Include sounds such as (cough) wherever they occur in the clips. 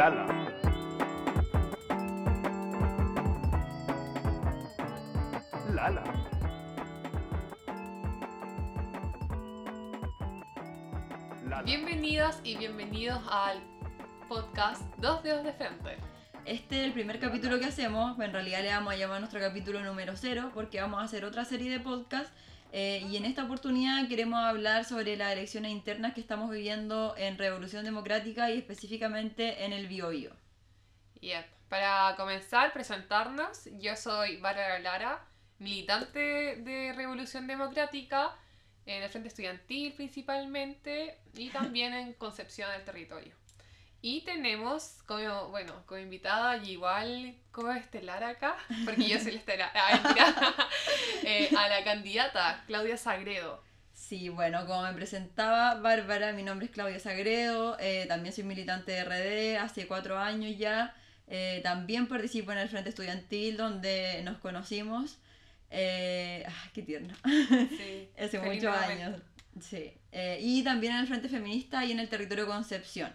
Lala. Lala. Lala. Bienvenidas y bienvenidos al podcast Dos Dedos de Frente. Este es el primer capítulo que hacemos, en realidad le vamos a llamar nuestro capítulo número cero porque vamos a hacer otra serie de podcasts eh, y en esta oportunidad queremos hablar sobre las elecciones internas que estamos viviendo en Revolución Democrática y específicamente en el Biobío. Yep. Para comenzar, presentarnos, yo soy Bárbara Lara, militante de Revolución Democrática, en el Frente Estudiantil principalmente, y también en Concepción del Territorio. Y tenemos como, bueno, como invitada y igual como estelar acá, porque yo soy la estelar, (laughs) eh, a la candidata Claudia Sagredo. Sí, bueno, como me presentaba Bárbara, mi nombre es Claudia Sagredo, eh, también soy militante de RD hace cuatro años ya, eh, también participo en el Frente Estudiantil donde nos conocimos, eh, ah, qué tierno, Sí, (laughs) hace muchos años, sí, y también en el Frente Feminista y en el territorio Concepción.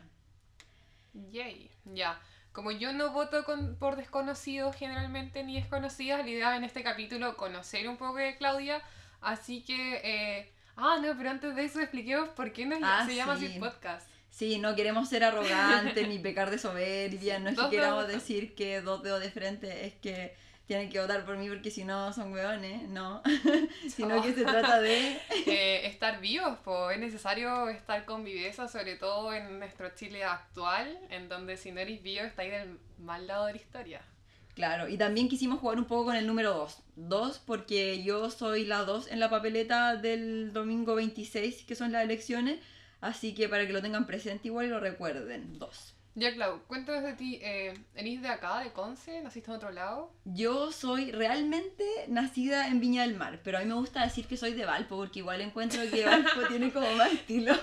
Yay, ya. Como yo no voto con- por desconocidos generalmente ni desconocidas, la idea en este capítulo conocer un poco de Claudia. Así que. eh, Ah, no, pero antes de eso expliquemos por qué nos, Ah, se llama así podcast. Sí, no queremos ser arrogantes ni pecar de soberbia, no es que queramos de decir que dos dedos de frente es que tienen que votar por mí porque si no son hueones, no, (laughs) sino que se trata de... (laughs) Eh, estar vivos, pues es necesario estar con viveza, sobre todo en nuestro Chile actual, en donde si no eres vivo estáis del mal lado de la historia. Claro, y también quisimos jugar un poco con el número 2. 2 porque yo soy la 2 en la papeleta del domingo 26, que son las elecciones, así que para que lo tengan presente igual y lo recuerden, 2. Ya, Clau, cuéntanos de ti. Eh, ¿Eres de acá, de Conce? ¿Naciste en otro lado? Yo soy realmente nacida en Viña del Mar, pero a mí me gusta decir que soy de Valpo, porque igual encuentro que (laughs) Valpo tiene como más estilo.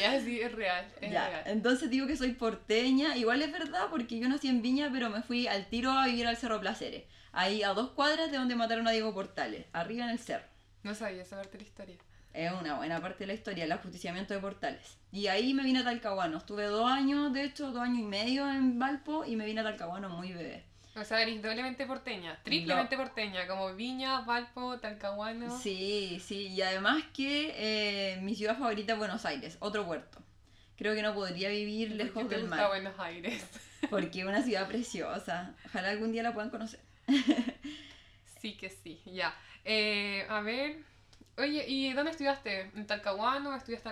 Ya, sí, es real, es Ya, real. entonces digo que soy porteña, igual es verdad porque yo nací en Viña, pero me fui al tiro a vivir al Cerro Placeres, ahí a dos cuadras de donde mataron a Diego Portales, arriba en el cerro. No sabía de la historia. Es una buena parte de la historia, el ajusticiamiento de Portales. Y ahí me vine a Talcahuano, estuve dos años, de hecho, dos años y medio en Valpo y me vine a Talcahuano muy bebé. O sea, eres doblemente porteña, triplemente porteña, como Viña, Valpo, Talcahuano. Sí, sí, y además que eh, mi ciudad favorita es Buenos Aires, otro puerto. Creo que no podría vivir ¿Por qué lejos te del gusta mar, Buenos Aires? (laughs) porque es una ciudad preciosa. Ojalá algún día la puedan conocer. sí que sí, ya. Eh, a ver. Oye, ¿y dónde estudiaste? ¿En Talcahuano? ¿Estudiaste,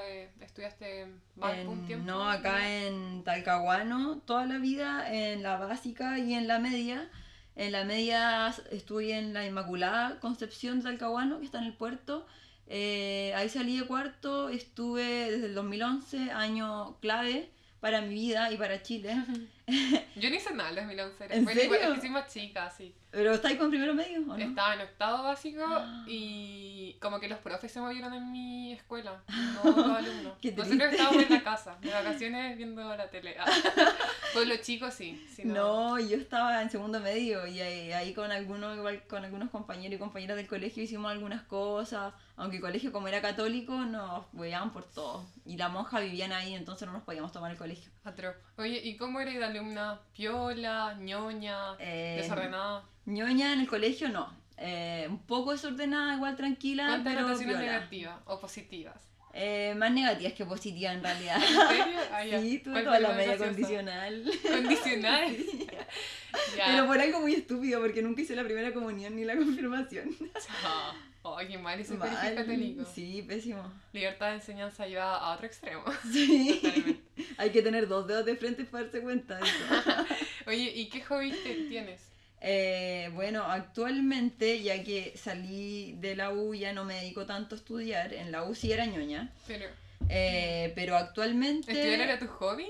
eh, ¿estudiaste en un tiempo? no, acá en Talcahuano, toda la vida, en la básica y en la media. En la media estuve en la Inmaculada Concepción de Talcahuano, que está en el puerto. Eh, ahí salí de cuarto, estuve desde el 2011, año clave para mi vida y para Chile. (laughs) (laughs) Yo ni hice nada en 2011. ¿En Bueno, igual, serio? es que soy más chica, sí. ¿Pero estáis con primero medio o no? Estaba en octavo básico Ah. y como que los profes se movieron en mi escuela, (laughs) no los alumnos. Nosotros estábamos en la casa, de (laughs) vacaciones viendo la tele. Ah. (laughs) Pues los chicos sí. si No, yo estaba en segundo medio y ahí, ahí con algunos igual con algunos compañeros y compañeras del colegio hicimos algunas cosas, aunque el colegio como era católico nos hueaban por todo y la monja vivían ahí, entonces no nos podíamos tomar el colegio. Atroz. Oye, ¿y cómo eres de alumna? ¿Piola? ¿ñoña? Eh, ¿Desordenada? ñoña en el colegio no, eh, un poco desordenada, igual tranquila, ¿Cuántas pero piola. negativas o positivas? Eh, más negativas que positivas en realidad. ¿En serio? Ah. Sí, tuve ¿Cuál toda la media graciosa? condicional. Condicional. (laughs) Sí. Pero por algo muy estúpido, porque nunca hice la primera comunión ni la (laughs) confirmación. Ay, qué mal ese Mal. colegio católico. Sí, pésimo. Libertad de enseñanza lleva a otro extremo. (laughs) Sí. Totalmente. Hay que tener dos dedos de frente para darse cuenta de eso. (laughs) Oye, ¿y qué te tienes? Eh, bueno, actualmente, ya que salí de la U, ya no me dedico tanto a estudiar. En la U sí era ñoña. Pero, Eh, pero actualmente. ¿estudiar era tu hobby?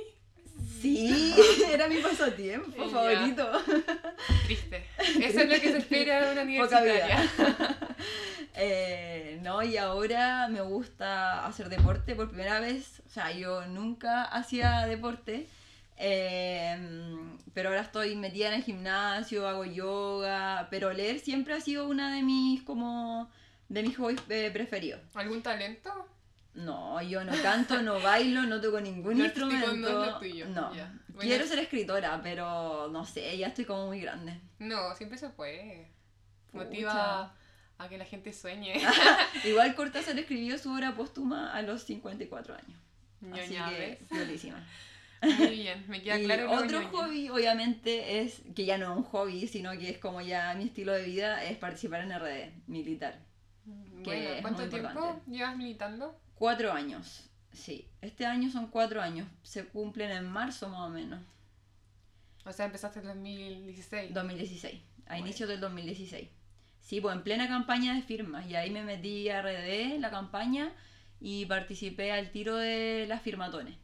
Sí, (laughs) era mi pasatiempo favorito. Triste. Eso es lo que se espera de una Poca universitaria. Eh, no, y ahora me gusta hacer deporte por primera vez. O sea, yo nunca hacía deporte. eh, pero ahora estoy metida en el gimnasio, hago yoga. Pero leer siempre ha sido una de mis como de mis hobbies eh, preferidos. ¿Algún talento? No, yo no canto, no bailo, no toco ningún No, instrumento. no es lo tuyo, No. Bueno. Quiero ser escritora, pero no sé, ya estoy como muy grande. No, siempre se puede. Pucha. Motiva a que la gente sueñe. (laughs) Igual Cortázar escribió su obra póstuma a los 54 años. Así Ñoña, que, ¿ves? violísima. Muy bien, me queda (laughs) claro otro hobby, obviamente, es que ya no es un hobby, sino que es como ya mi estilo de vida, es participar en RD, militar. que Bueno, ¿cuánto tiempo importante. llevas militando? Cuatro años, sí. Este año son cuatro años. Se cumplen en marzo más o menos. O sea, empezaste en 2016. 2016, a Bueno. inicios del 2016. Sí, pues en plena campaña de firmas. Y ahí me metí a RD, la campaña, y participé al tiro de las firmatones.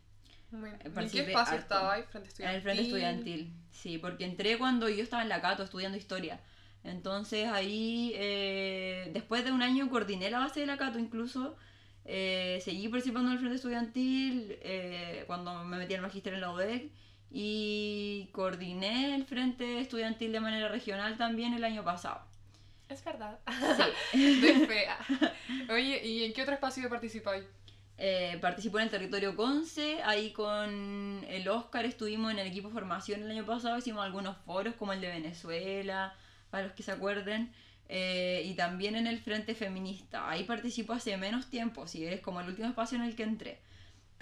Bueno, ¿En qué espacio harto. estaba ahí? Frente En estudiantil. el frente estudiantil, sí, porque entré cuando yo estaba en la Cato estudiando historia. Entonces ahí, eh, después de un año, coordiné la base de la Cato incluso. eh, seguí participando en el frente estudiantil eh, cuando me metí al magister en la UDEC y coordiné el frente estudiantil de manera regional también el año pasado. Es verdad. Sí. (laughs) Doy fe. Oye, ¿y en qué otro espacio participáis? Eh, participó en el territorio Conce, ahí con el Oscar estuvimos en el equipo formación el año pasado, hicimos algunos foros como el de Venezuela, para los que se acuerden, eh, y también en el Frente Feminista, ahí participo hace menos tiempo, sí, es como el último espacio en el que entré,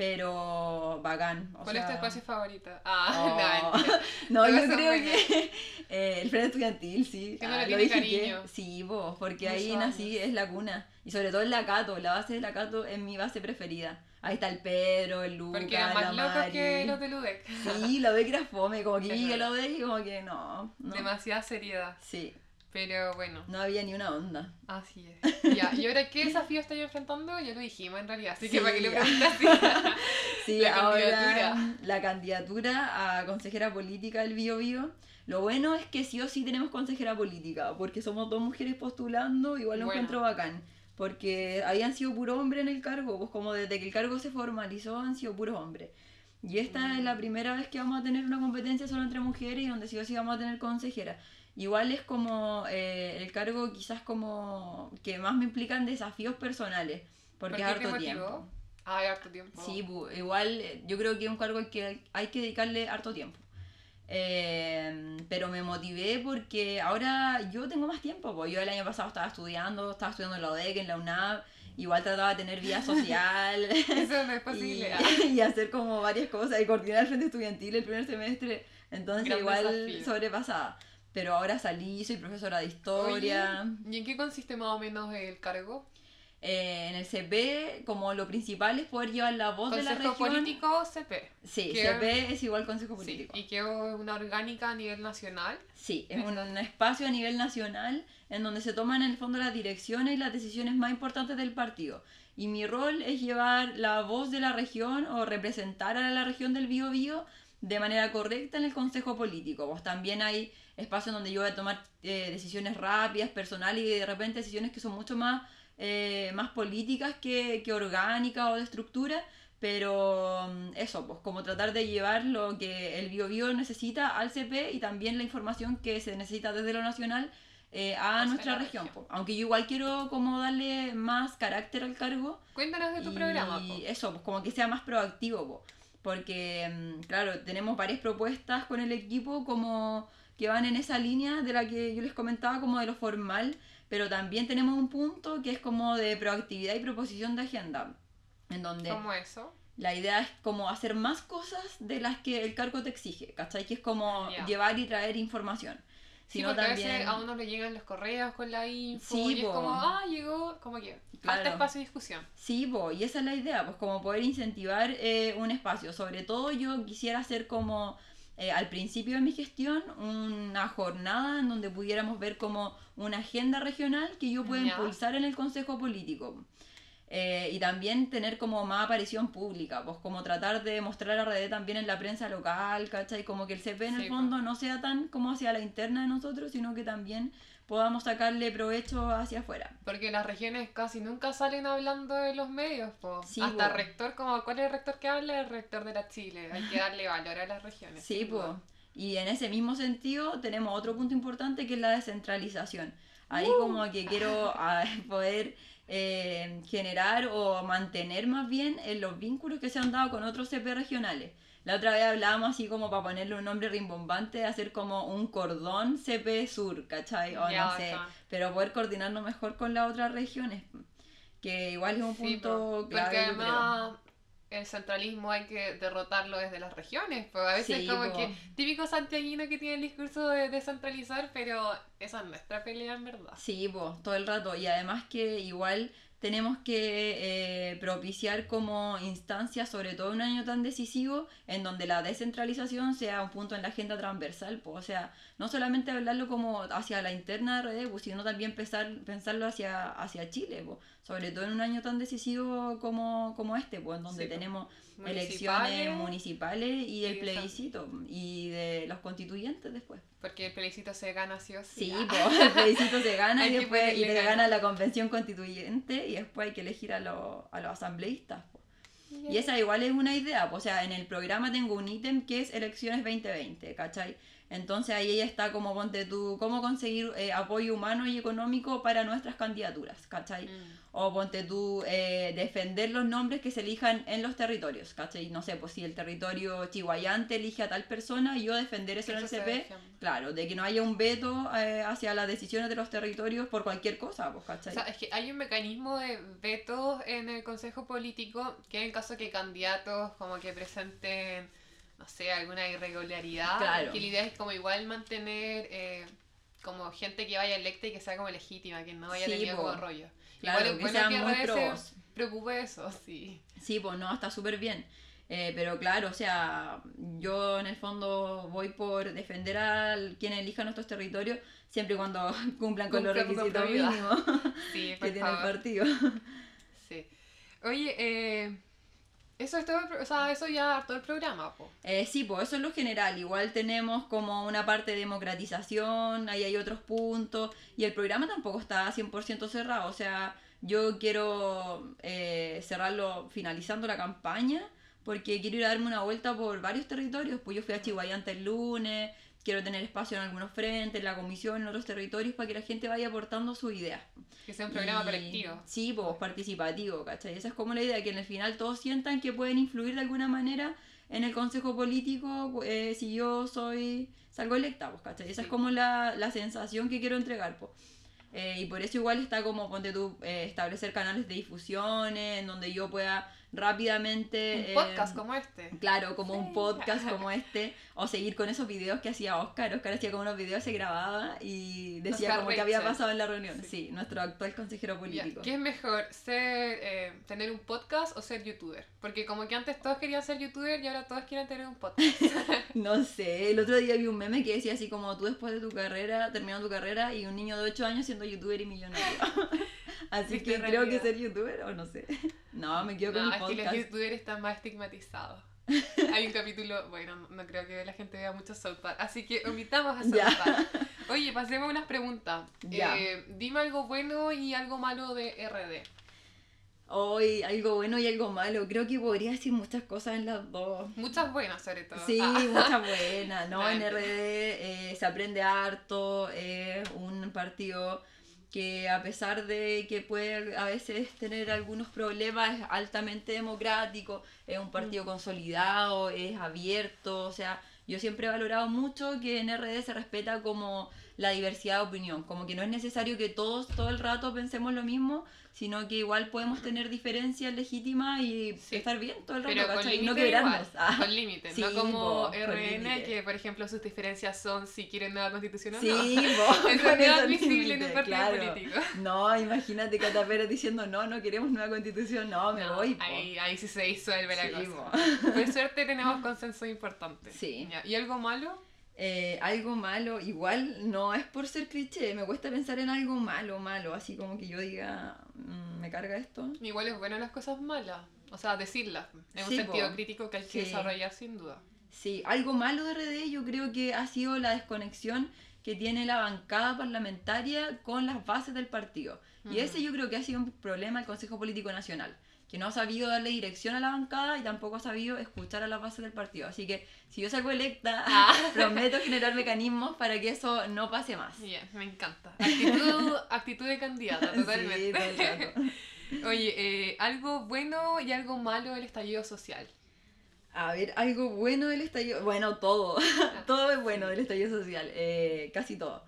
pero bacán. o ¿Cuál es tu sea, espacio favorito? Ah, (laughs) Oh. (laughs) no. No, yo creo que eh, el frente estudiantil, sí. Que uno Ah, le lo tiene que- sí, vos, porque Muchos ahí nací, años. es la cuna. Y sobre todo en la Cato, la base de la Cato es mi base preferida. Ahí está el Pedro, el Lucas, Porque eran más la locos que los de Ludec. Sí, la ve que era fome, como que la verdad. ve y como que no, no. Demasiada seriedad. Sí, Pero bueno, no había ni una onda. así es. Ya, ¿y ahora qué desafío estoy enfrentando? Ya lo dijimos en realidad, así que Sí. para que lo preguntas. (laughs) Sí, La ahora candidatura. la candidatura a consejera política del Bio Bio. Lo bueno es que sí o sí tenemos consejera política, porque somos dos mujeres postulando, igual lo Bueno. encuentro bacán. Porque habían sido puro hombre en el cargo, pues como desde que el cargo se formalizó han sido puros hombres. Y esta es la primera vez que vamos a tener una competencia solo entre mujeres y donde sí o sí vamos a tener consejera. Igual es como eh, el cargo quizás como que más me implican desafíos personales, porque ¿Por qué harto tiempo. Ah, hay harto tiempo. Sí, igual eh, yo creo que es un cargo al que hay que dedicarle harto tiempo. Eh, pero me motivé porque ahora yo tengo más tiempo. Pues. Yo el año pasado estaba estudiando, estaba estudiando en la ODEC, en la UNAV, igual trataba de tener vida (laughs) social Eso no es (laughs) y, posible. (laughs) y hacer como varias cosas y coordinar el frente estudiantil el primer semestre. Entonces Gran igual desafío. sobrepasada. Pero ahora salí, soy profesora de historia. Oye, ¿Y en qué consiste más o menos el cargo? Eh, en el CP, como lo principal es poder llevar la voz de la Consejo región. político CP. Sí, que- CP es igual Consejo Sí, Político. y que es una orgánica a nivel nacional. Sí, es un, un espacio a nivel nacional en donde se toman en el fondo las direcciones y las decisiones más importantes del partido. Y mi rol es llevar la voz de la región o representar a la región del Bío Bío de manera correcta en el Consejo Político. Pues también hay espacios donde yo voy a tomar eh, decisiones rápidas, personales y de repente decisiones que son mucho más, eh, más políticas que, que orgánicas o de estructura. Pero mm, eso, pues como tratar de llevar lo que el Bio Bio necesita al CP y también la información que se necesita desde lo nacional eh, a nuestra región. región. po. Aunque yo igual quiero como darle más carácter al cargo Cuéntanos de tu y programa. po. eso, pues como que sea más proactivo, po. porque mm, claro, tenemos varias propuestas con el equipo como que van en esa línea de la que yo les comentaba como de lo formal, pero también tenemos un punto que es como de proactividad y proposición de agenda, en donde ¿Cómo eso? la idea es como hacer más cosas de las que el cargo te exige, ¿cachai? Que es como Ya. llevar y traer información. Sí, Sino porque a también... veces a uno le llegan los correos con la info Sí, y es po. como, ah, llegó, como que falta Claro. espacio de discusión. Sí, po, y esa es la idea, pues como poder incentivar eh, un espacio. Sobre todo yo quisiera hacer como eh, al principio de mi gestión una jornada en donde pudiéramos ver como una agenda regional que yo pueda impulsar en el Consejo Político. Eh, y también tener como más aparición pública, pues como tratar de mostrar a red también en la prensa local, ¿cachai? Como que el CP en Sí, el fondo no sea tan como hacia la interna de nosotros, sino que también podamos sacarle provecho hacia afuera. Porque las regiones casi nunca salen hablando de los medios, po. Sí, Hasta po. rector, como ¿cuál es el rector que habla? El rector de la Chile. Hay que darle valor a las regiones. Sí, pues. Y en ese mismo sentido tenemos otro punto importante que es la descentralización. Ahí como que quiero ah, (laughs) poder eh, generar o mantener más bien en los vínculos que se han dado con otros CP regionales. La otra vez hablábamos así como para ponerle un nombre rimbombante, hacer como un cordón CP Sur, ¿cachai? O Ya, no sé, pero poder coordinarnos mejor con las otras regiones, que igual es un Sí, punto clave, porque además el centralismo hay que derrotarlo desde las regiones, pues a veces Sí, como po. que típico santiaguino que tiene el discurso de descentralizar, pero esa es nuestra pelea en verdad. Sí, pues, todo el rato. Y además que igual tenemos que eh, propiciar como instancia, sobre todo en un año tan decisivo, en donde la descentralización sea un punto en la agenda transversal. O sea, no solamente hablarlo como hacia la interna de RD, pues, sino también pensar, pensarlo hacia, hacia Chile, pues, sobre todo en un año tan decisivo como, como este, pues, en donde Sí, pues. tenemos Municipales, elecciones municipales y el plebiscito y de los constituyentes después. Porque el plebiscito se gana sí o sí. Sí, Ah. pues, el plebiscito se (laughs) gana y después y gana la convención constituyente y después hay que elegir a, los- a los asambleístas. Y esa igual es una idea, o sea, en el programa tengo un ítem que es elecciones 2020, ¿cachai? Entonces ahí ella está como ponte tú, cómo conseguir eh, apoyo humano y económico para nuestras candidaturas, ¿cachai? Mm. O ponte tú, eh, defender los nombres que se elijan en los territorios, ¿cachai? No sé, pues si el territorio chihuayante elige a tal persona, yo defender eso en el CP, claro, de que no haya un veto eh, hacia las decisiones de los territorios por cualquier cosa, pues, ¿cachai? O sea, es que hay un mecanismo de vetos en el Consejo Político que en caso que candidatos como que presenten, no sé, alguna irregularidad, Claro. que la idea es como igual mantener eh, como gente que vaya electa y que sea como legítima, que no haya Sí, tenido como rollo. Claro, igual que bueno sean muy pros. preocupe eso, sí. Sí, pues no, está súper bien. Eh, pero claro, o sea, yo en el fondo voy por defender a quienes elijan nuestros territorios siempre y cuando (laughs) cumplan con los requisitos mínimos (laughs) Sí, (laughs) que por tiene el favor. partido. Sí. Oye, eh, eso es todo, o sea, eso ya todo el programa, po. Eh, sí, pues eso es lo general. Igual tenemos como una parte de democratización, ahí hay otros puntos. Y el programa tampoco está 100% cerrado. O sea, yo quiero eh, cerrarlo finalizando la campaña porque quiero ir a darme una vuelta por varios territorios. Pues yo fui a Chihuayante el lunes, quiero tener espacio en algunos frentes, en la comisión, en otros territorios, para que la gente vaya aportando sus ideas. Que sea un programa Y- colectivo. Sí, pues participativo, ¿cachai? Esa es como la idea, que en el final todos sientan que pueden influir de alguna manera en el consejo político eh, si yo soy salgo electa, pues, ¿cachai? Esa Sí. es como la, la sensación que quiero entregar, pues. Eh, y por eso igual está como, ponte tú, eh, establecer canales de difusiones en donde yo pueda rápidamente... Un podcast eh, como este. Claro, como un podcast como (laughs) este, o seguir con esos videos que hacía Oscar. Oscar hacía como unos videos, se grababa y decía Oscar como que había pasado en la reunión. Sí. Sí, nuestro actual consejero político. ¿Qué es mejor, ser, eh, tener un podcast o ser youtuber? Porque como que antes todos querían ser youtuber y ahora todos quieren tener un podcast. (laughs) No sé, el otro día vi un meme que decía así como tú después de tu carrera, terminando tu carrera y un niño de 8 años siendo youtuber y millonario. (laughs) así que creo que ser youtuber o no sé. No, me quedo con no, el es que los podcast. youtubers están más estigmatizados. (laughs) Hay un capítulo, bueno, no creo que la gente vea mucho South Park, así que omitamos a (laughs) South Ya. Park. Oye, pasemos a unas preguntas. Ya. Eh, dime algo bueno y algo malo de RD. Hoy algo bueno y algo malo. Creo que podría decir muchas cosas en las dos. Muchas buenas, sobre todo. Sí, Ah. muchas (laughs) buenas, ¿no? En Vale. RD eh, se aprende harto, es un partido que a pesar de que puede a veces tener algunos problemas, es altamente democrático, es un partido consolidado, es abierto, o sea, yo siempre he valorado mucho que en RD se respeta como la diversidad de opinión, como que no es necesario que todos todo el rato pensemos lo mismo, sino que igual podemos tener diferencias legítimas y Sí. estar bien todo el rato, Pero con. Y no quebrarnos. Ah. con límite, Sí, no como con RN que por ejemplo sus diferencias son si quieren nueva constitución o Sí, no. (laughs) con no es esos admisible en un límites, partido claro. político. No, imagínate Cata Pérez diciendo no, no queremos nueva constitución, no, me No, voy. ahí, ahí sí se disuelve la Sí, cosa. Por suerte tenemos (laughs) consenso importante. Sí. ¿Y algo malo? Eh, algo malo, igual no es por ser cliché, me cuesta pensar en algo malo, malo, así como que yo diga, mm, me carga esto. Igual es bueno las cosas malas. O sea, decirlas. En un Sí, sentido po. crítico que hay que Sí. desarrollar sin duda. Sí, algo malo de RD yo creo que ha sido la desconexión que tiene la bancada parlamentaria con las bases del partido. Y ese yo creo que ha sido un problema del Consejo Político Nacional. Que no ha sabido darle dirección a la bancada y tampoco ha sabido escuchar a la base del partido. Así que si yo salgo electa, (laughs) Ah. (laughs) prometo generar mecanismos para que eso no pase más. Bien, me encanta. Actitud, (laughs) actitud de candidata, totalmente. Oye, eh, algo bueno y algo malo del estallido social. A ver, algo bueno del estallido. Bueno, todo. todo es bueno del estallido social. eh, casi todo.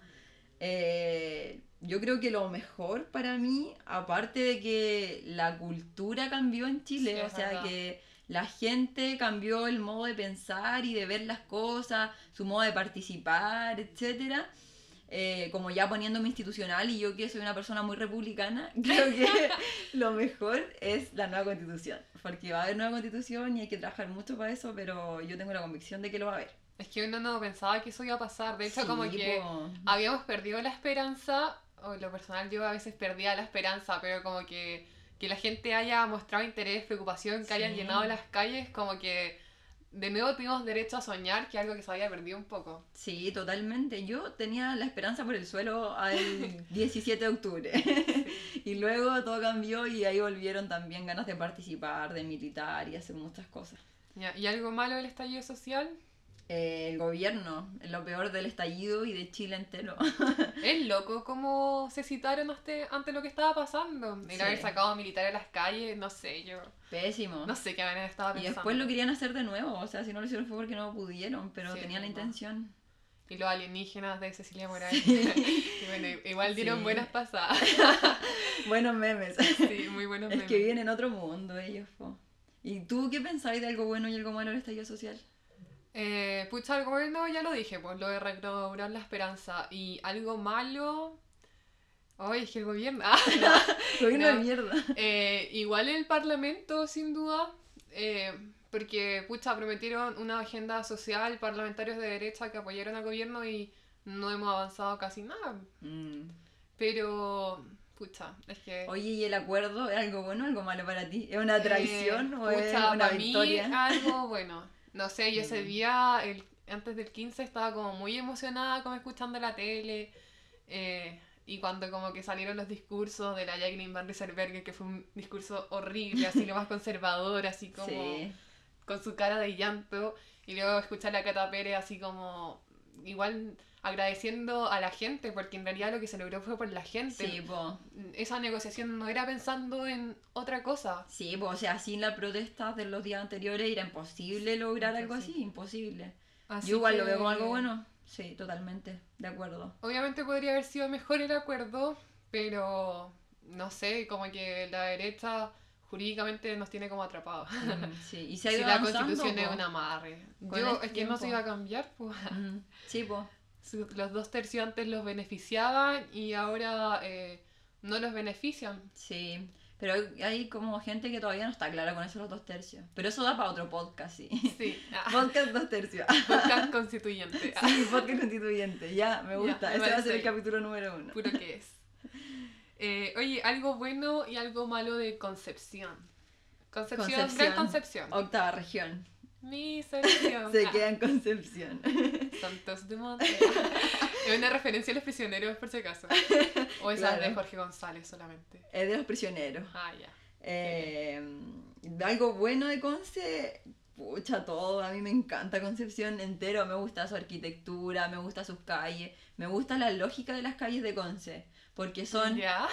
Eh, yo creo que lo mejor para mí, aparte de que la cultura cambió en Chile, Sí, o sea, verdad. que la gente cambió el modo de pensar y de ver las cosas, su modo de participar, etcétera. Eh, como ya poniéndome institucional y yo que soy una persona muy republicana, (laughs) creo que (laughs) lo mejor es la nueva constitución, porque va a haber nueva constitución y hay que trabajar mucho para eso, pero yo tengo la convicción de que lo va a haber. Es que uno no pensaba que eso iba a pasar. De hecho, Sí, como que po. habíamos perdido la esperanza, o en lo personal yo a veces perdía la esperanza, pero como que, que la gente haya mostrado interés, preocupación, que hayan Sí. llenado las calles, como que de nuevo tuvimos derecho a soñar, que algo que se había perdido un poco. Sí, totalmente. Yo tenía la esperanza por el suelo al (laughs) 17 de octubre. (laughs) y luego todo cambió y ahí volvieron también ganas de participar, de militar y hacer muchas cosas. ¿Y algo malo del estallido social? Eh, el gobierno, lo peor del estallido y de Chile entero. (laughs) Es loco cómo se citaron ante, ante lo que estaba pasando. El Sí. haber sacado militares a las calles, no sé, yo Pésimo. no sé qué manera estaba y pensando. después lo querían hacer de nuevo, o sea, si no lo hicieron fue porque no pudieron, pero Sí, tenían la intención. Y los alienígenas de Cecilia Morales. Sí. (laughs) Y bueno, igual dieron Sí. buenas pasadas. (laughs) Buenos memes. Sí, muy buenos es memes. que viven en otro mundo ellos. po. ¿Y tú qué pensáis de algo bueno y algo malo del estallido social? Eh, pucha, algo bueno ya lo dije, pues lo de la esperanza. Y algo malo. Ay, es que el gobierno. (laughs) Ah, (laughs) Gobierno No. de mierda. eh, igual el parlamento, sin duda. eh, porque, pucha, prometieron una agenda social, parlamentarios de derecha que apoyaron al gobierno y no hemos avanzado casi nada. Mm. Pero, pucha, es que. Oye, ¿y el acuerdo es algo bueno o algo malo para ti? ¿Es una traición Eh, o es una pa' mí, victoria? algo bueno. No sé, yo ese Mm. día, el, antes del 15, estaba como muy emocionada como escuchando la tele. eh, y cuando como que salieron los discursos de la Jacqueline Van Rieselbergher, que fue un discurso horrible, así lo más conservador, así (laughs) como Sí. con su cara de llanto. Y luego escuchar a la Cata Pérez así como igual agradeciendo a la gente, porque en realidad lo que se logró fue por la gente. Sí, po. Esa negociación no era pensando en otra cosa. Sí, po, o sea, sin las protestas de los días anteriores era imposible lograr algo así, imposible. Así Yo igual lo que- veo como algo bueno. Sí, totalmente, de acuerdo. Obviamente podría haber sido mejor el acuerdo, pero no sé, como que la derecha jurídicamente nos tiene como atrapados. Mm, (laughs) sí, y se ha Si ido la avanzando, constitución es po. un amarre. Yo, es que no se iba a cambiar, pues. Mm, Sí, po. Los dos tercios antes los beneficiaban y ahora eh, no los benefician. Sí. Pero hay- como gente que todavía no está clara con eso los dos tercios. Pero eso da para otro podcast, sí. Sí, ah, (laughs) Podcast dos tercios. (laughs) podcast constituyente. Ah, (laughs) Sí, podcast constituyente. Ya, me gusta. Ese va a ser el capítulo número uno. Puro que es. Eh, oye, algo bueno y algo malo de Concepción. Concepción, Gran Concepción. Concepción. Octava región. Mi selección. Se Ah, queda en Concepción. (laughs) Santos de Monte. es una referencia a los prisioneros, por si acaso. O esa es de Claro. Jorge González solamente. Es de los prisioneros. Ah, ya. Eh, algo bueno de Conce, pucha, todo. A mí me encanta Concepción entero. Me gusta su arquitectura, me gusta sus calles, me gusta la lógica de las calles de Conce. Porque son Ya.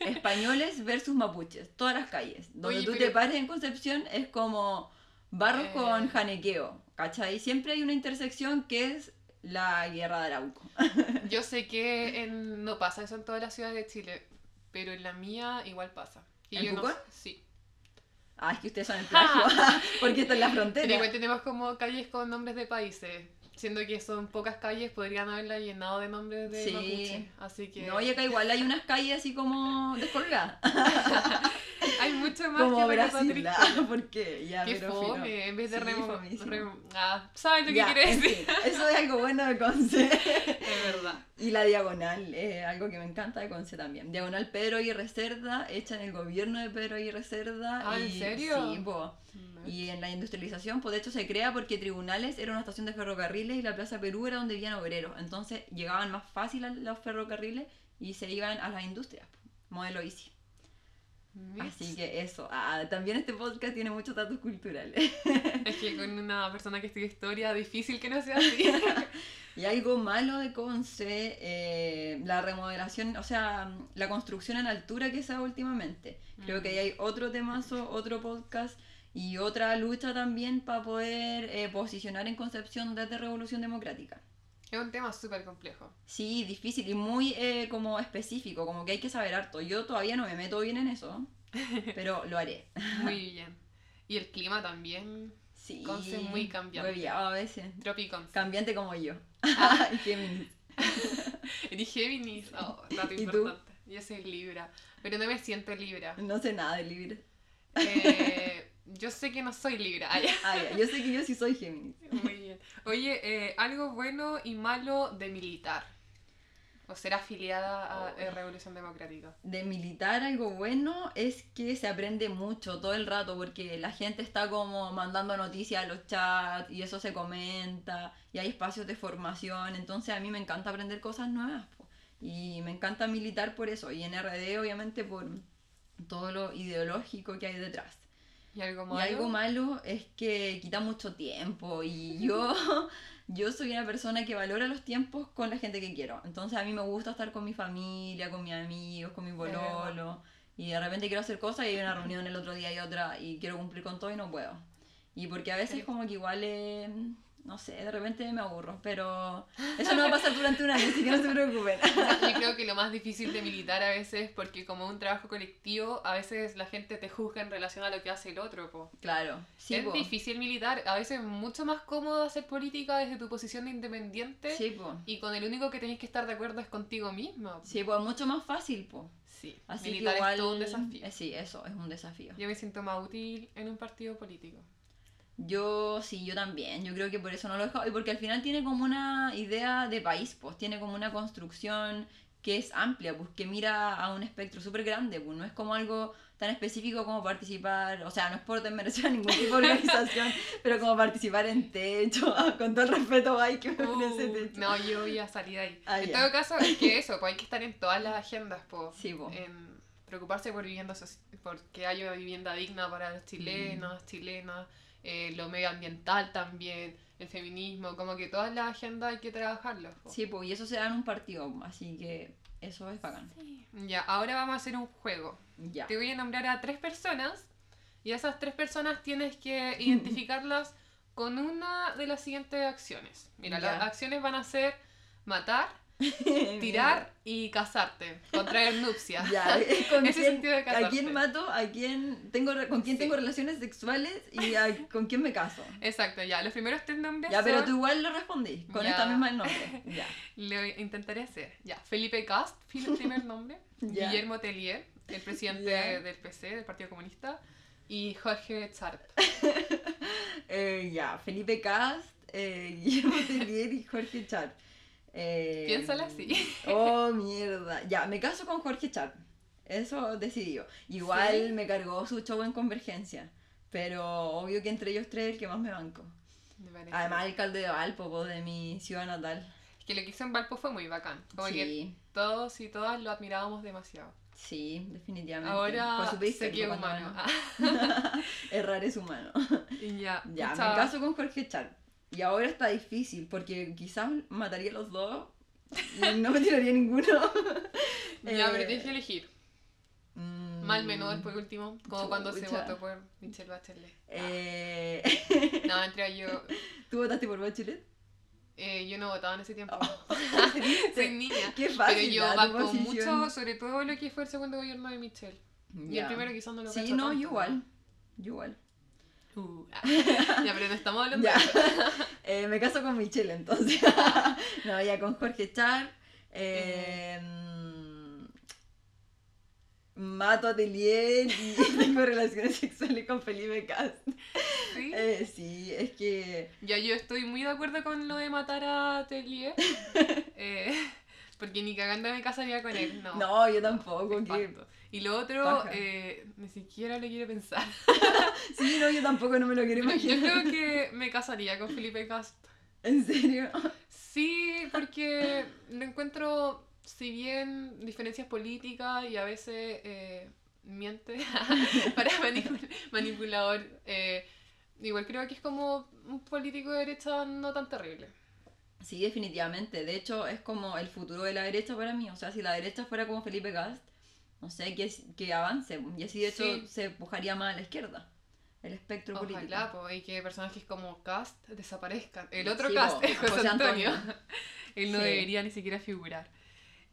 españoles versus mapuches, todas las calles. Donde tú te pares en Concepción es como barros Eh. con janequeo, ¿cachai? Siempre hay una intersección que es la guerra de Arauco. (laughs) Yo sé que en- no pasa eso en todas las ciudades de Chile, pero en la mía igual pasa. Y ¿En yo no? Sí. Ah, es que ustedes son el (laughs) plagio, (laughs) porque esto es la Pero frontera. igual tenemos como calles con nombres de países. Siendo que son pocas calles, podrían haberla llenado de nombres de Sí. mapuche. Así que No, y acá igual hay unas calles así como descolgadas. Hay mucho más como que Brasil, ah, ¿por qué? Ya, Qué pero fome, fino. en vez de Sí, remo, remo- Ah, ¿sabes lo Ya, que quiere en decir? eso es algo bueno de Conce. (laughs) Es verdad. Y la diagonal, es algo que me encanta de Conce también. Diagonal Pedro y Cerda, hecha en el gobierno de Pedro y Cerda. Ah, ¿en serio? Sí, po. Y en la industrialización, pues de hecho se crea porque Tribunales era una estación de ferrocarriles y la Plaza Perú era donde vivían obreros. Entonces llegaban más fácil a los ferrocarriles y se iban a las industrias. Modelo Easy. Así que eso. Ah, también este podcast tiene muchos datos culturales. (laughs) Es que con una persona que estudia historia, difícil que no sea así. (laughs) Y algo malo de Conce, eh, la remodelación, o sea, la construcción en altura que se da últimamente. Creo que ahí hay otro temazo, otro podcast y otra lucha también para poder eh, posicionar en Concepción desde Revolución Democrática. Es un tema súper complejo. Sí, difícil y muy eh, como específico, como que hay que saber harto. Yo todavía no me meto bien en eso, (laughs) pero lo haré. Muy bien. Y el clima también. Sí, Conce muy cambiante. hueviado a veces. Tropicons. Cambiante como yo. y (laughs) Géminis. (laughs) Eres Géminis. Oh, dato ¿Y tú? importante. Yo soy Libra. Pero no me siento Libra. No sé nada de libre. Eh, yo sé que no soy Libra. (laughs) Ah. Ah, Yo sé que yo sí soy Géminis. (laughs) Muy bien. Oye, eh, algo bueno y malo de militar. O ser afiliada a Oh. eh, Revolución Democrática. De militar algo bueno es que se aprende mucho todo el rato porque la gente está como mandando noticias a los chats y eso se comenta y hay espacios de formación, entonces a mí me encanta aprender cosas nuevas po. y me encanta militar por eso y en RD obviamente por todo lo ideológico que hay detrás. ¿Y algo Y malo? algo malo es que quita mucho tiempo y (laughs) yo, yo soy una persona que valora los tiempos con la gente que quiero. Entonces a mí me gusta estar con mi familia, con mis amigos, con mi bololo. Y de repente quiero hacer cosas y hay una reunión el otro día y otra y quiero cumplir con todo y no puedo. Y porque a veces como que igual, eh, no sé, de repente me aburro. Pero eso no va a pasar durante un año, así que no se preocupen. (laughs) Yo creo que lo más difícil de militar a veces, porque como un trabajo colectivo, a veces la gente te juzga en relación a lo que hace el otro. Po. Claro, sí, es po. difícil militar, a veces es mucho más cómodo hacer política desde tu posición de independiente Sí, po. y con el único que tenés que estar de acuerdo es contigo mismo. Sí, pues mucho más fácil, po. Sí, Así militar que igual... es todo un desafío. eh, Sí, eso, es un desafío. Yo me siento más útil en un partido político. Yo sí, yo también. Yo creo que por eso no lo he dejado. Y porque al final tiene como una idea de país, pues tiene como una construcción que es amplia, pues que mira a un espectro súper grande, pues no es como algo tan específico como participar, o sea, no es por desmerecer a ningún tipo de (laughs) organización, pero como participar en techo, con todo el respeto hay que me Uh, techo. no, yo voy a salir ahí. Ah, en todo caso, es que (laughs) eso, pues hay que estar en todas las agendas, pues. Sí, po. en preocuparse por vivienda porque haya vivienda digna para los chilenos, Mm. chilenas, eh, lo medioambiental también, el feminismo, como que todas las agendas hay que trabajarlas. Sí, pues y eso se da en un partido, así que eso es bacán. Ya, ahora vamos a hacer un juego. Ya. Te voy a nombrar a tres personas y a esas tres personas tienes que (laughs) identificarlas con una de las siguientes acciones. Mira, Ya. las acciones van a ser matar, (laughs) tirar y casarte, contraer nupcias. Ya, (laughs) ¿con Ese quién, sentido de ¿A casarte. quién mato? ¿A quién tengo, ¿Con quién Sí. tengo relaciones sexuales? ¿Y a- (laughs) con quién me caso? Exacto, ya. Los primeros tres nombres Ya, pero tú igual lo respondí, con Ya. esta misma nombre. Ya. Lo intentaré hacer. Ya, Felipe Cast, el primer nombre. Ya. Guillermo Tellier, el presidente Ya. del PC, del Partido Comunista. Y Jorge Charp. Eh, ya, Felipe Cast, eh, Guillermo Tellier y Jorge Char. Eh, Piénsala así. (laughs) Oh, mierda. Ya, me caso con Jorge Char. Eso decidí yo. Igual ¿Sí? me cargó su show en Convergencia. Pero obvio que entre ellos tres el que más me banco. Me. Además, alcalde de Valpo, po, de mi ciudad natal. que lo que hizo en Valpo fue muy bacán. Como que Sí, todos y todas lo admirábamos demasiado. sí, definitivamente. Ahora que es cuando humano. Ah, (laughs) Errar es humano. (laughs) ya, Ya, me caso con Jorge Char. Y ahora está difícil porque quizás mataría a los dos no me tiraría ninguno. (laughs) Ya, pero Eh, tienes que elegir. mm, Mal menor por último, como cuando se votó por Michelle Bachelet. Eh, No, entre yo, (laughs) ¿Tú votaste por Bachelet? eh, yo no votaba en ese tiempo. Oh, (laughs) Soy niña. Qué Pero fácil. yo da tu banco mucho, sobre todo lo que fue el segundo gobierno de Michelle. Y el primero quizás no lo Sí, no, yo igual. Yo igual. Uh, (laughs) ya, pero no estamos hablando Ya. (laughs) Eh, me caso con Michelle entonces. (laughs) no, ya con Jorge Char. eh, mato a Telier y tengo relaciones sexuales con Felipe Cast. ¿Sí? Eh, sí, es que. Ya yo estoy muy de acuerdo con lo de matar a Tellier. eh, porque ni cagando me casaría con él. No, No, yo tampoco. Que... espanto. Y lo otro, eh, ni siquiera lo quiero pensar. (laughs) Sí, no, yo tampoco no me lo quiero Yo imaginar. creo que me casaría con Felipe Cast. ¿En serio? Sí, porque lo encuentro, si bien diferencias políticas y a veces eh, miente, (laughs) para manipul- manipulador. eh, igual creo que es como un político de derecha no tan terrible. Sí, definitivamente. De hecho, es como el futuro de la derecha para mí. O sea, si la derecha fuera como Felipe Gast, no sé, que, que avance. Y así, de hecho, Sí. se empujaría más a la izquierda. El espectro político. Ojalá, po, y que personajes como Cast desaparezcan. El otro Sí, Cast po, es José, José Antonio. Antonio. (laughs) Él no Sí. debería ni siquiera figurar.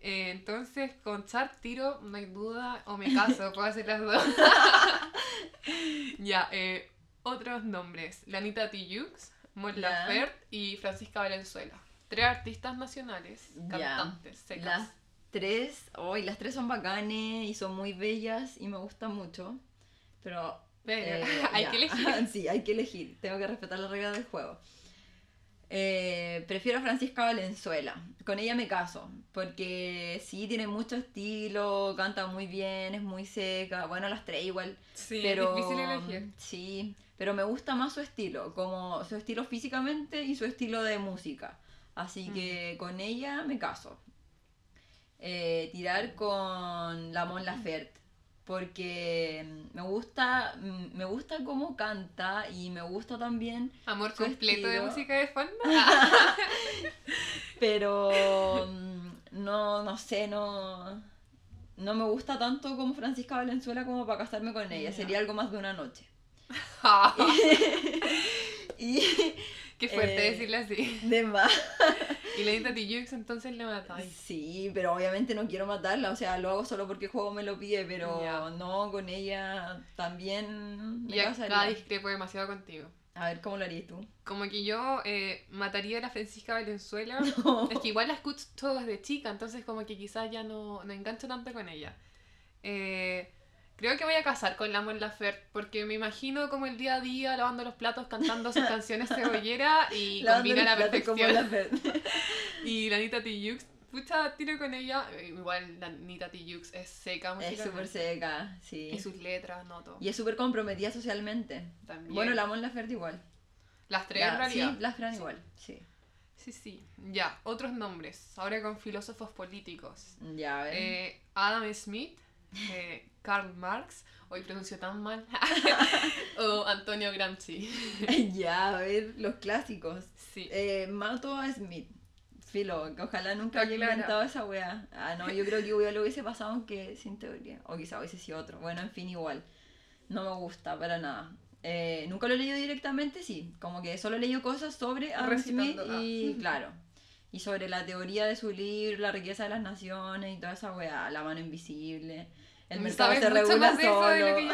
Eh, entonces, con Char tiro, no hay duda, o me caso, (laughs) puedo hacer las dos. (laughs) ya, eh, otros nombres. Lanita Tijoux, Mon. Laferte y Francisca Valenzuela. Tres artistas nacionales, cantantes, secas. Las tres, hoy las tres son bacanes y son muy bellas y me gustan mucho. Pero Pero (laughs) Eh, hay que elegir. (laughs) sí, hay que elegir. Tengo que respetar las reglas del juego. Eh, prefiero a Francisca Valenzuela. Con ella me caso. Porque sí, tiene mucho estilo, canta muy bien, es muy seca. Bueno, las tres igual. Sí, pero, es difícil elegir. Sí, pero me gusta más su estilo. Como su estilo físicamente y su estilo de música. Así que con ella me caso. Eh, tirar con la Mon Laferte. Porque me gusta, mm, me gusta cómo canta y me gusta también, Amor completo de música de fondo. (laughs) pero mm, no, no sé, no, no me gusta tanto como Francisca Valenzuela como para casarme con ella. Sería algo más de una noche. (laughs) (laughs) Y Qué fuerte Eh, decirle así. de más. Y Lanita Tijoux entonces le matáis. Sí, pero obviamente no quiero matarla, o sea, lo hago solo porque el juego me lo pide, pero no, con ella también me Y acá discrepo demasiado contigo. A ver, ¿cómo lo harías tú? Como que yo eh, mataría a la Francisca Valenzuela. (laughs) No. Es que igual la escucho desde chica, entonces como que quizás ya no, no engancho tanto con ella. Eh, creo que voy a casar con la Mon Laferte, porque me imagino como el día a día lavando los platos, cantando sus (laughs) canciones cebollera y Lavando combina la perfección. (laughs) Y la Anita Tijoux, pucha, tiro con ella. Igual la Anita Tijoux es seca Es súper seca, sí. Y sus letras, noto. Y es súper comprometida socialmente. También. Bueno, la Mon Laferte igual. Las tres La- en realidad. Sí, la Fran Sí. igual, sí. Sí, sí. Ya, otros nombres. Ahora con filósofos políticos. Ya, a ver. Eh, Adam Smith, eh, Karl Marx, hoy pronuncio tan mal, (laughs) o Antonio Gramsci. (laughs) ya, a ver, los clásicos. Sí. Eh, mato a Smith. Filo, que ojalá nunca Ah, haya claro. inventado esa wea. Ah, no, yo creo que hubiera- lo hubiese pasado aunque sin teoría. O quizá hubiese sido otro. Bueno, en fin, igual. No me gusta para nada. Eh, nunca lo he leído directamente, sí. Como que solo he leído cosas sobre Adam Smith Recitando, y, ah. (laughs) claro. Y sobre la teoría de su libro, la riqueza de las naciones y toda esa wea. La mano invisible. El mercado Sabes se mucho regula más de eso de lo que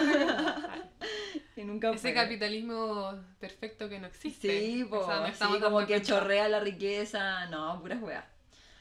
yo (laughs) nunca Ese fue. capitalismo perfecto que no existe. Sí, O po, sea, no sí, como que chorrea la riqueza. No, puras weas.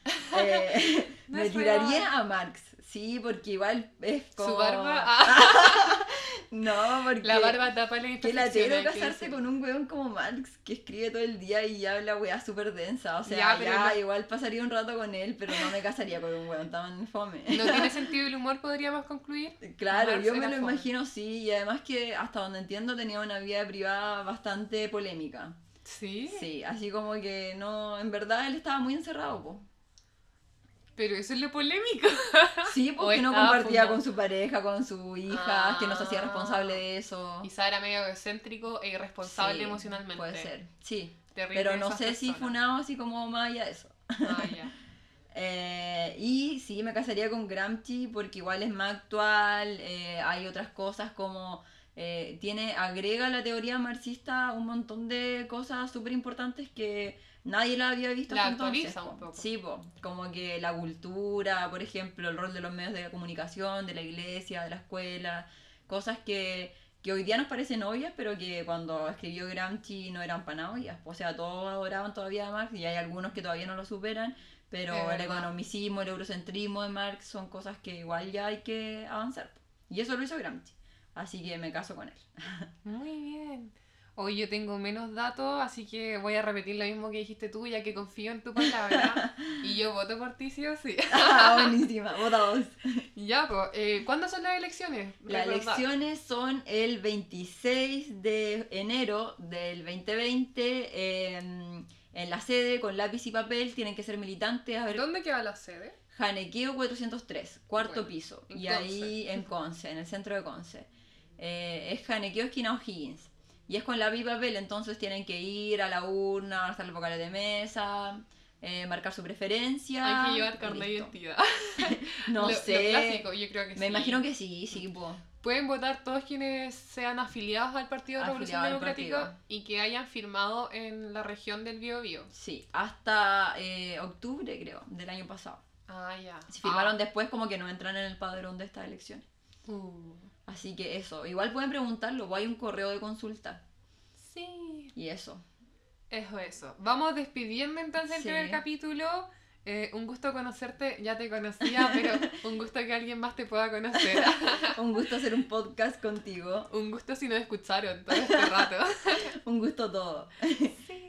(laughs) Eh, (laughs) me tiraría real. a Marx, sí, porque igual es como... Su barba. (laughs) ah, No, porque... la barba tapa la Que latero casarse con un weón como Marx que escribe todo el día y habla weá súper densa. O sea, Ya, ya, pero no- igual pasaría un rato con él, pero no me casaría con un weón tan fome. ¿No tiene sentido el humor, podríamos concluir? Claro, Marx yo me lo fome. imagino sí, y además que hasta donde entiendo tenía una vida privada bastante polémica. Sí. Sí, así como que no, en verdad él estaba muy encerrado, po. Pero eso es lo polémico. (laughs) Sí, porque no estaba compartía con su pareja, con su hija, que no se hacía Ah. responsable de eso. Quizá era medio egocéntrico e irresponsable Sí, emocionalmente. Puede ser, sí. Terrible Pero no sé si personas. funado así como más allá de eso. Ah, ya. (laughs) Eh, y sí, me casaría con Gramsci porque igual es más actual, eh, hay otras cosas como... eh, tiene, agrega a la teoría marxista un montón de cosas súper importantes que nadie la había visto La hasta entonces, actualiza po. un poco. Sí, po, como que la cultura, por ejemplo, el rol de los medios de comunicación, de la iglesia, de la escuela, cosas que, que hoy día nos parecen obvias, pero que cuando escribió Gramsci no eran para nada obvias. O sea, todos adoraban todavía a Marx y hay algunos que todavía no lo superan, pero el economicismo, el eurocentrismo de Marx son cosas que igual ya hay que avanzar. Y eso lo hizo Gramsci. Así que me caso con él. (laughs) Muy bien. Hoy yo tengo menos datos, así que voy a repetir lo mismo que dijiste tú, ya que confío en tu palabra. (laughs) y yo voto por ti, sí o sí. ah, (laughs) buenísima, vota dos. ya, pues, eh, ¿cuándo son las elecciones? Las elecciones son el 26 de enero del 2020 en, en la sede con lápiz y papel. Tienen que ser militantes. A ver, ¿Dónde queda la sede? Janequeo 403, cuarto Bueno, piso. Y Conce. ahí en Conce, en el centro de Conce. Eh, es Janequeo esquina O'Higgins. Y es con la viva papel, entonces tienen que ir a la urna, estar los vocales de mesa, eh, marcar su preferencia. Hay que llevar carnet de identidad. (laughs) No Lo- lo sé. clásico, yo creo que Me sí. imagino que sí, sí, pues. Pueden votar todos quienes sean afiliados al Partido de Revolución Democrática y que hayan firmado en la región del Biobío. Sí, hasta eh, octubre, creo, del año pasado. Ah, ya. Si firmaron Ah. después, como que no entran en el padrón de estas elecciones. Uh, Así que eso, igual pueden preguntarlo, pues hay un correo de consulta. sí. Y eso. Eso, eso. Vamos despidiendo entonces el Sí. primer capítulo. Eh, un gusto conocerte, ya te conocía, (laughs) pero un gusto que alguien más te pueda conocer. (laughs) Un gusto hacer un podcast contigo. un gusto si nos escucharon todo este rato. (laughs) Un gusto todo.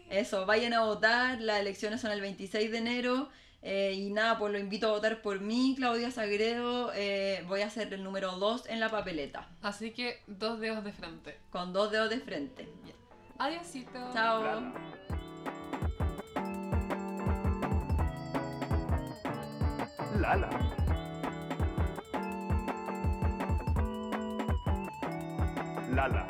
Eso, vayan a votar, las elecciones son el 26 de enero. Eh, y nada, pues lo invito a votar por mí, Claudia Sagredo. eh, voy a ser el número 2 en la papeleta, Así que dos dedos de frente. con dos dedos de frente. Adiósito. Chao. Lala. Lala.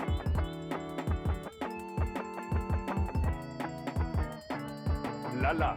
Lala.